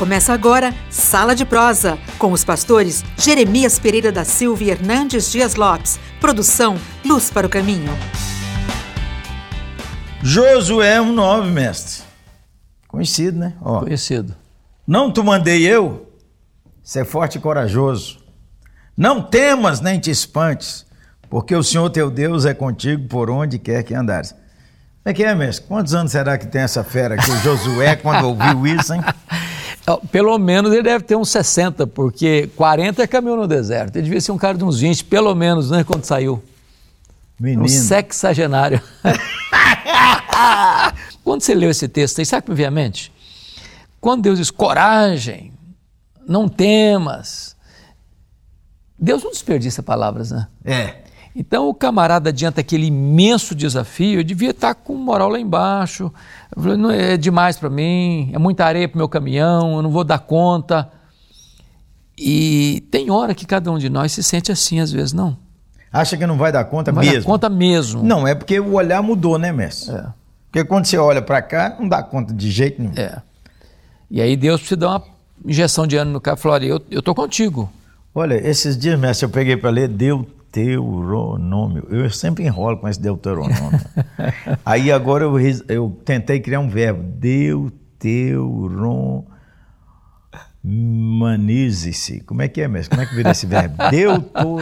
Começa agora Sala de Prosa, com os pastores Jeremias Pereira da Silva e Hernandes Dias Lopes. Produção Luz para o Caminho. Josué 1,9, mestre. Conhecido, né? Ó. Conhecido. Não te mandei eu? Ser forte e corajoso. Não temas nem te espantes, porque o Senhor teu Deus é contigo por onde quer que andares. Como é que é, mestre? Quantos anos será que tem essa fera aqui, o Josué, quando ouviu isso, hein? Pelo menos ele deve ter uns 60, porque 40 é caminhou no deserto. Ele devia ser um cara de uns 20, pelo menos, né, quando saiu. Menino. Um sexagenário. quando você leu esse texto aí, sabe o que me veio à mente? Quando Deus diz coragem, não temas. Deus não desperdiça palavras, né? É. Então o camarada adianta aquele imenso desafio, eu devia estar com moral lá embaixo. Não é demais para mim, é muita areia para meu caminhão, eu não vou dar conta. E tem hora que cada um de nós se sente assim, às vezes não. Acha que não vai dar conta não mesmo? Vai dar conta mesmo. Não, é porque o olhar mudou, né, mestre? É. Porque quando você olha para cá, não dá conta de jeito nenhum. É. E aí Deus precisa dar uma injeção de ânimo no cara e falou: eu, eu tô contigo. Olha, esses dias, mestre, eu peguei para ler Deuteronômio. Eu sempre enrolo com esse Deuteronômio. aí agora eu, eu tentei criar um verbo. Deuteromanize-se. Como é que é, mestre? Como é que vira esse verbo? Deuto,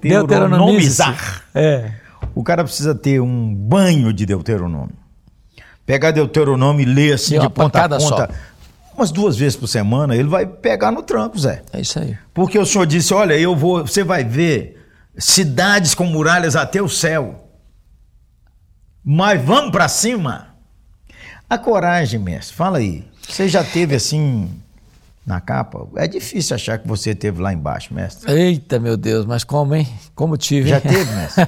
deuteronomizar. É. O cara precisa ter um banho de Deuteronômio. Pegar Deuteronômio e ler assim de ponta a ponta. Só umas duas vezes por semana, ele vai pegar no tranco, Zé. É isso aí. Porque o senhor disse: olha, eu vou, você vai ver cidades com muralhas até o céu. Mas vamos para cima. A coragem, mestre, fala aí. Você já teve assim na capa? É difícil achar que você teve lá embaixo, mestre. Eita, meu Deus, mas como, hein? Como tive. Já teve, mestre?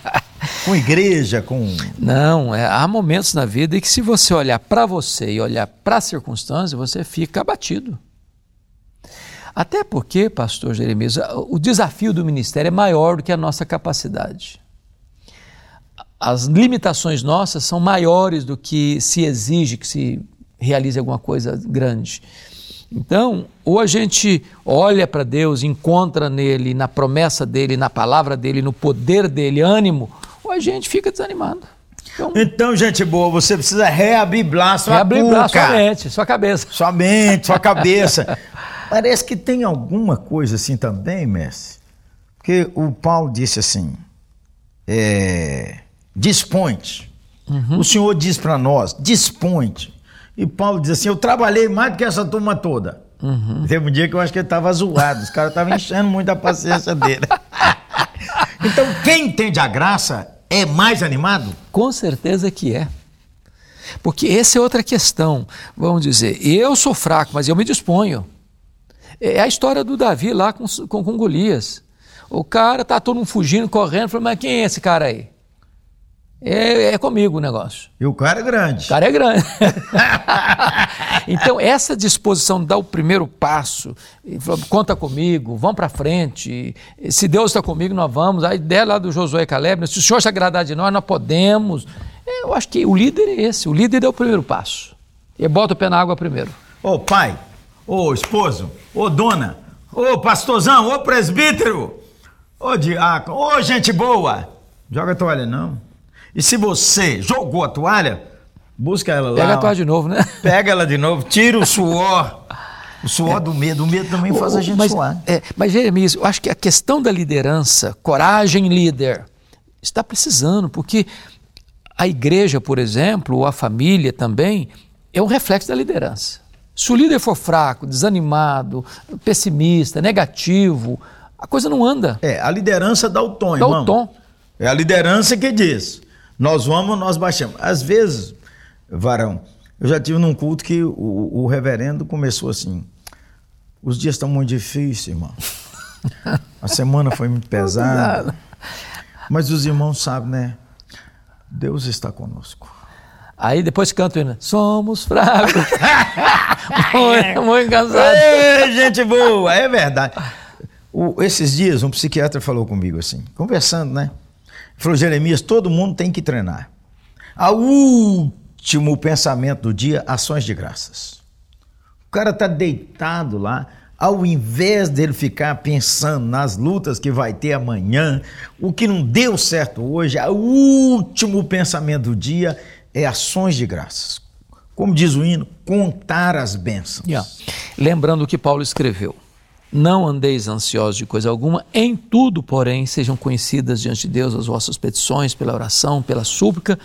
com igreja, com. Não, é, há momentos na vida em que, se você olhar para você e olhar para a circunstância, você fica abatido. Até porque, pastor Jeremias, o desafio do ministério é maior do que a nossa capacidade. As limitações nossas são maiores do que se exige que se realize alguma coisa grande. Então, ou a gente olha para Deus, encontra nele, na promessa dele, na palavra dele, no poder dele, ânimo, ou a gente fica desanimado. Então, então gente boa, você precisa reabiblar sua reabiblar cuca. sua mente, sua cabeça. Sua mente, sua cabeça. Parece que tem alguma coisa assim também, Messi. Porque o Paulo disse assim: é, dispõe-te. Uhum. O Senhor diz para nós: dispõe-te. E Paulo diz assim: eu trabalhei mais do que essa turma toda. Uhum. Teve um dia que eu acho que ele estava zoado, os caras estavam enchendo muito a paciência dele. então, quem entende a graça é mais animado? Com certeza que é. Porque essa é outra questão. Vamos dizer, eu sou fraco, mas eu me disponho. É a história do Davi lá com, com, com Golias. O cara tá todo mundo fugindo, correndo, falou, mas quem é esse cara aí? É, é, comigo o negócio. E o cara é grande. O cara é grande. então, essa disposição de dar o primeiro passo, conta comigo, vamos para frente, se Deus está comigo, nós vamos. A ideia lá do Josué Caleb, se o Senhor se agradar de nós, nós podemos. Eu acho que o líder é esse, o líder é o primeiro passo. E bota o pé na água primeiro. Ô pai, ô esposo, ô dona, ô pastorzão, ô presbítero, ô diácono, ô gente boa, joga a toalha não. E se você jogou a toalha, busca ela lá. Pega a toalha de novo, né? Pega ela de novo, tira o suor. O suor é. do medo. O medo também faz a gente mas, suar. É, mas, Jeremias, eu acho que a questão da liderança, coragem líder, está precisando, porque a igreja, por exemplo, ou a família também, é um reflexo da liderança. Se o líder for fraco, desanimado, pessimista, negativo, a coisa não anda. É, a liderança dá o tom, dá irmão. o tom. É a liderança que diz. Nós vamos, nós baixamos. Às vezes, varão, eu já tive num culto que o, o reverendo começou assim: os dias estão muito difíceis, irmão. A semana foi muito pesada. Mas os irmãos sabem, né? Deus está conosco. Aí depois canta ainda, somos fracos. muito, muito cansado. Ei, gente boa, é verdade. O, esses dias um psiquiatra falou comigo assim, conversando, né? Falou, Jeremias, todo mundo tem que treinar. A último pensamento do dia, ações de graças. O cara tá deitado lá, ao invés dele ficar pensando nas lutas que vai ter amanhã, o que não deu certo hoje, o último pensamento do dia é ações de graças. Como diz o hino, contar as bênçãos. Yeah. Lembrando o que Paulo escreveu. Não andeis ansiosos de coisa alguma, em tudo, porém, sejam conhecidas diante de Deus as vossas petições, pela oração, pela súplica,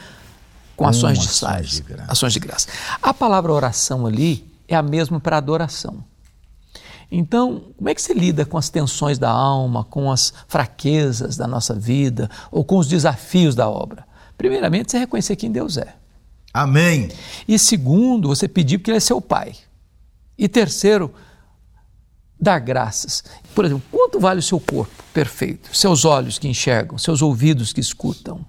com ações, de, ações de, graça. ações de graça. A palavra oração ali é a mesma para adoração. Então, como é que você lida com as tensões da alma, com as fraquezas da nossa vida ou com os desafios da obra? Primeiramente, você reconhecer quem Deus é. Amém. E segundo, você pedir porque Ele é seu Pai. E terceiro, dar graças. Por exemplo, quanto vale o seu corpo perfeito? Seus olhos que enxergam, seus ouvidos que escutam,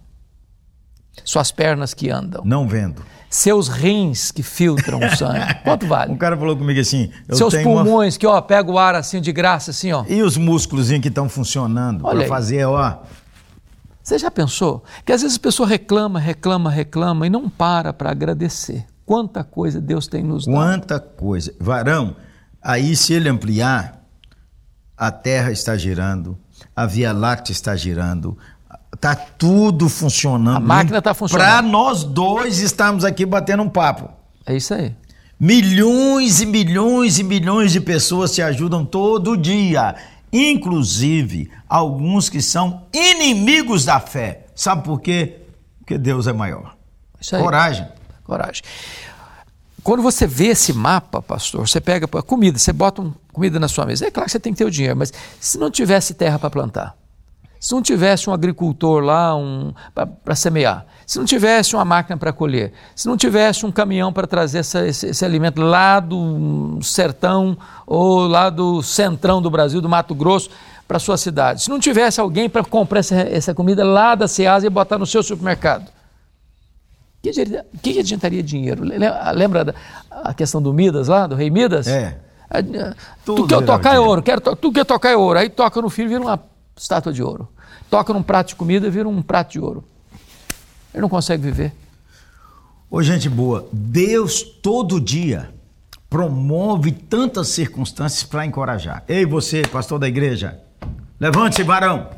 suas pernas que andam. Não vendo. Seus rins que filtram o sangue. Quanto vale? Um cara falou comigo assim. Seus pulmões uma... que, ó, pega o ar assim de graça, assim, ó. E os músculos que estão funcionando para fazer, ó. Você já pensou? Que às vezes a pessoa reclama, reclama, reclama e não para para agradecer. Quanta coisa Deus tem nos dado. Quanta coisa. Varão, Aí, se ele ampliar, a Terra está girando, a Via Láctea está girando, está tudo funcionando. A máquina está funcionando. Para nós dois estarmos aqui batendo um papo. É isso aí. Milhões e milhões e milhões de pessoas te ajudam todo dia, inclusive alguns que são inimigos da fé. Sabe por quê? Porque Deus é maior. Isso aí. Coragem. Coragem. Quando você vê esse mapa, pastor, você pega a comida, você bota um, comida na sua mesa. É claro que você tem que ter o dinheiro, mas se não tivesse terra para plantar, se não tivesse um agricultor lá um, para semear, se não tivesse uma máquina para colher, se não tivesse um caminhão para trazer essa, esse, esse, alimento lá do sertão ou lá do centrão do Brasil, do Mato Grosso, para sua cidade, se não tivesse alguém para comprar essa, essa comida lá da Ceasa e botar no seu supermercado, o que, que adiantaria dinheiro? Lembra da, a questão do Midas lá, do rei Midas? É. tu quer tocar é ouro, quero tu quer tocar é ouro. Aí toca no filho, vira uma estátua de ouro. Toca num prato de comida, vira um prato de ouro. Ele não consegue viver. Ô, gente boa, Deus todo dia promove tantas circunstâncias para encorajar. Ei, você, pastor da igreja, levante-se, varão.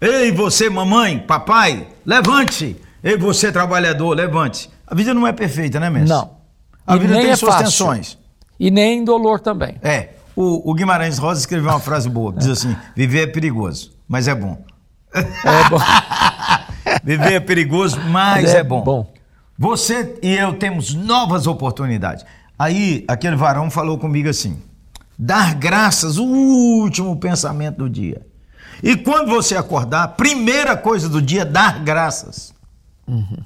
Ei, você, mamãe, papai, levante-se. Ei, você trabalhador, levante. A vida não é perfeita, né, mestre? Não. A e vida tem é suas fácil. tensões. E nem dolor também. É. O, o, Guimarães Rosa escreveu uma frase boa, diz assim, viver é perigoso, mas é bom. É bom. viver é perigoso, mas é, é bom. bom. Você e eu temos novas oportunidades. Aí, aquele varão falou comigo assim, dar graças, o último pensamento do dia. E quando você acordar, primeira coisa do dia, dar graças. Uhum.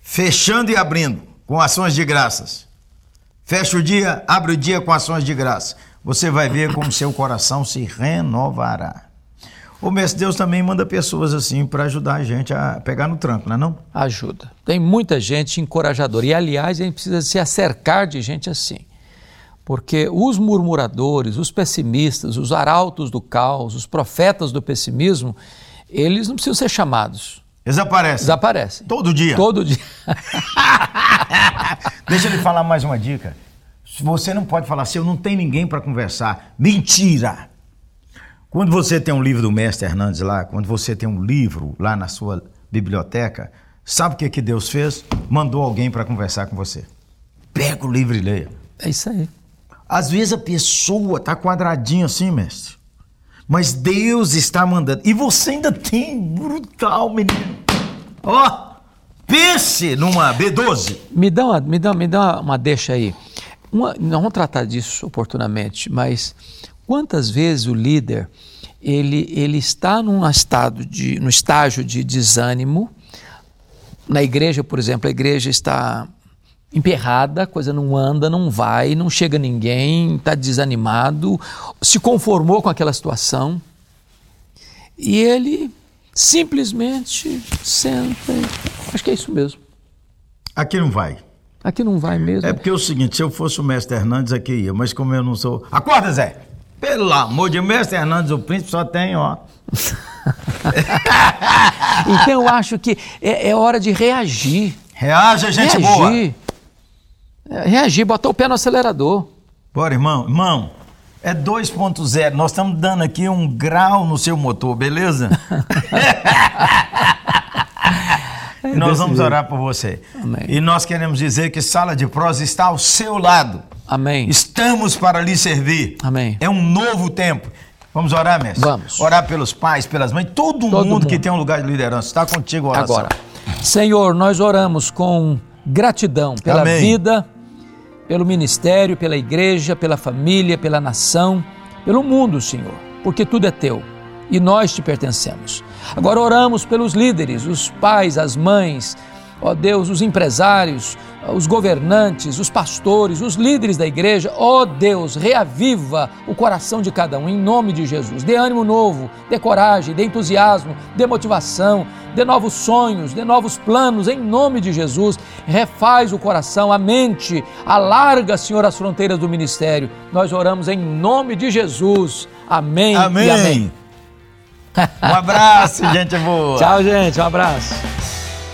Fechando e abrindo com ações de graças. Fecha o dia, abre o dia com ações de graça. Você vai ver como seu coração se renovará. O mestre Deus também manda pessoas assim para ajudar a gente a pegar no tranco, não é não? Ajuda. Tem muita gente encorajadora. E, aliás, a gente precisa se acercar de gente assim. Porque os murmuradores, os pessimistas, os arautos do caos, os profetas do pessimismo, eles não precisam ser chamados. Desaparece. Desaparece. Todo dia. Todo dia. Deixa ele falar mais uma dica. Você não pode falar assim, eu não tenho ninguém para conversar. Mentira! Quando você tem um livro do Mestre Hernandes lá, quando você tem um livro lá na sua biblioteca, sabe o que, que Deus fez? Mandou alguém para conversar com você. Pega o livro e leia. É isso aí. Às vezes a pessoa tá quadradinho assim, mestre. Mas Deus está mandando. E você ainda tem brutal, menino. Ó, oh, pense numa B12. Me dá uma, me dá, me dá uma deixa aí. Uma, não vamos tratar disso oportunamente, mas quantas vezes o líder ele, ele está num estado de, no estágio de desânimo. Na igreja, por exemplo, a igreja está emperrada, a coisa não anda, não vai, não chega ninguém, está desanimado, se conformou com aquela situação. E ele simplesmente senta. Acho que é isso mesmo. Aqui não vai. Aqui não vai mesmo. É porque é o seguinte, se eu fosse o mestre Hernandes, aqui ia, mas como eu não sou. Acorda, Zé! Pelo amor de mestre Hernandes, o príncipe só tem, ó. então eu acho que é, é hora de reagir. Reaja, gente reagir. boa. É, reagir, botar o pé no acelerador. Bora, irmão. Irmão, é 2.0. Nós estamos dando aqui um grau no seu motor, beleza? e nós vamos orar por você. Amém. E nós queremos dizer que Sala de Prosa está ao seu lado. Amém. Estamos para lhe servir. Amém. É um novo tempo. Vamos orar, mestre? Vamos. Orar pelos pais, pelas mães, todo, Todo mundo, que mundo. tem um lugar de liderança. Está contigo a oração. Agora, Senhor, nós oramos com gratidão pela Amém. vida, pelo ministério, pela igreja, pela família, pela nação, pelo mundo, Senhor, porque tudo é teu e nós te pertencemos. Agora oramos pelos líderes, os pais, as mães, ó Deus, os empresários, os governantes, os pastores, os líderes da igreja, ó Deus, reaviva o coração de cada um em nome de Jesus. Dê ânimo novo, dê coragem, dê entusiasmo, dê motivação, dê novos sonhos, dê novos planos em nome de Jesus. Refaz o coração, a mente, alarga, Senhor, as fronteiras do ministério. Nós oramos em nome de Jesus. Amém. Amém. E amém. Um abraço, gente boa. Tchau, gente. Um abraço.